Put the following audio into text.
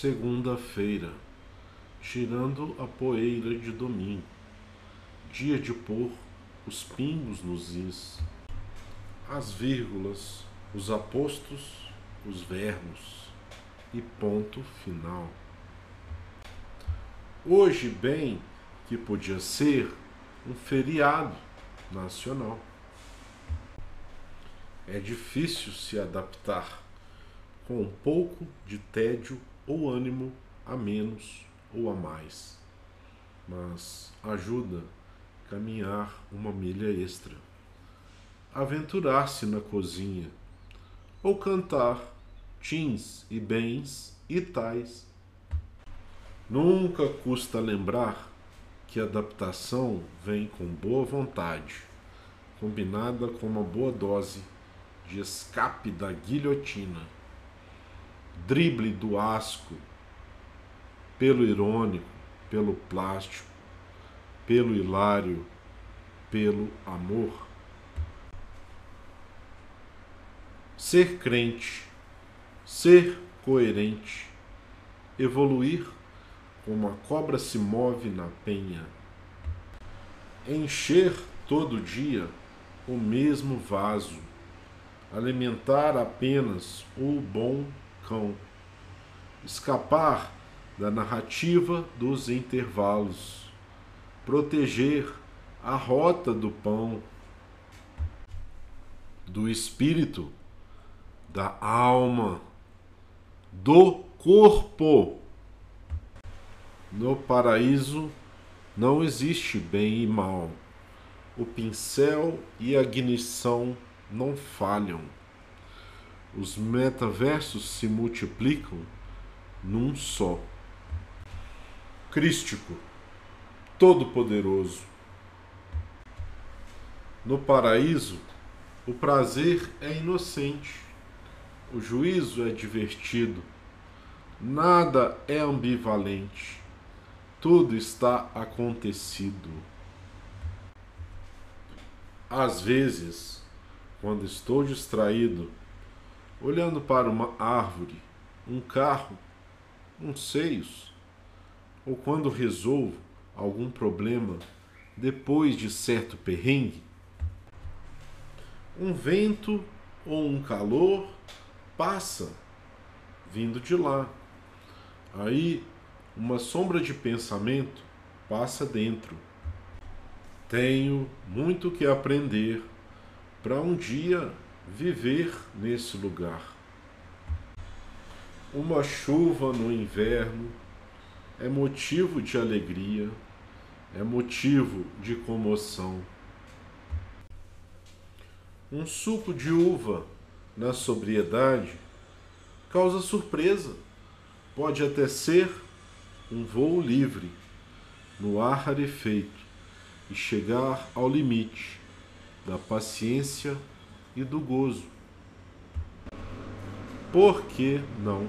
Segunda-feira, tirando a poeira de domingo, dia de pôr os pingos nos is, as vírgulas, os apostos, os verbos e ponto final. Hoje, bem que podia ser um feriado nacional. É difícil se adaptar com um pouco de tédio ou ânimo a menos ou a mais, mas ajuda caminhar uma milha extra, aventurar-se na cozinha ou cantar tins e bens e tais. Nunca custa lembrar que a adaptação vem com boa vontade, combinada com uma boa dose de escape da guilhotina drible do asco, pelo irônico, pelo plástico, pelo hilário, pelo amor. Ser crente, ser coerente, evoluir como a cobra se move na penha, encher todo dia o mesmo vaso, alimentar apenas o bom escapar da narrativa dos intervalos, proteger a rota do pão, do espírito, da alma, do corpo. No paraíso não existe bem e mal. O pincel e a ignição não falham os metaversos se multiplicam num só. Crístico, todo-poderoso. No paraíso, o prazer é inocente, o juízo é divertido, nada é ambivalente, tudo está acontecido. Às vezes, quando estou distraído, olhando para uma árvore, um carro, uns seios, ou quando resolvo algum problema depois de certo perrengue, um vento ou um calor passa vindo de lá. Aí uma sombra de pensamento passa dentro. Tenho muito que aprender para um dia viver nesse lugar. Uma chuva no inverno é motivo de alegria, é motivo de comoção. Um suco de uva na sobriedade causa surpresa, pode até ser um voo livre no ar rarefeito e chegar ao limite da paciência e do gozo. Por que não?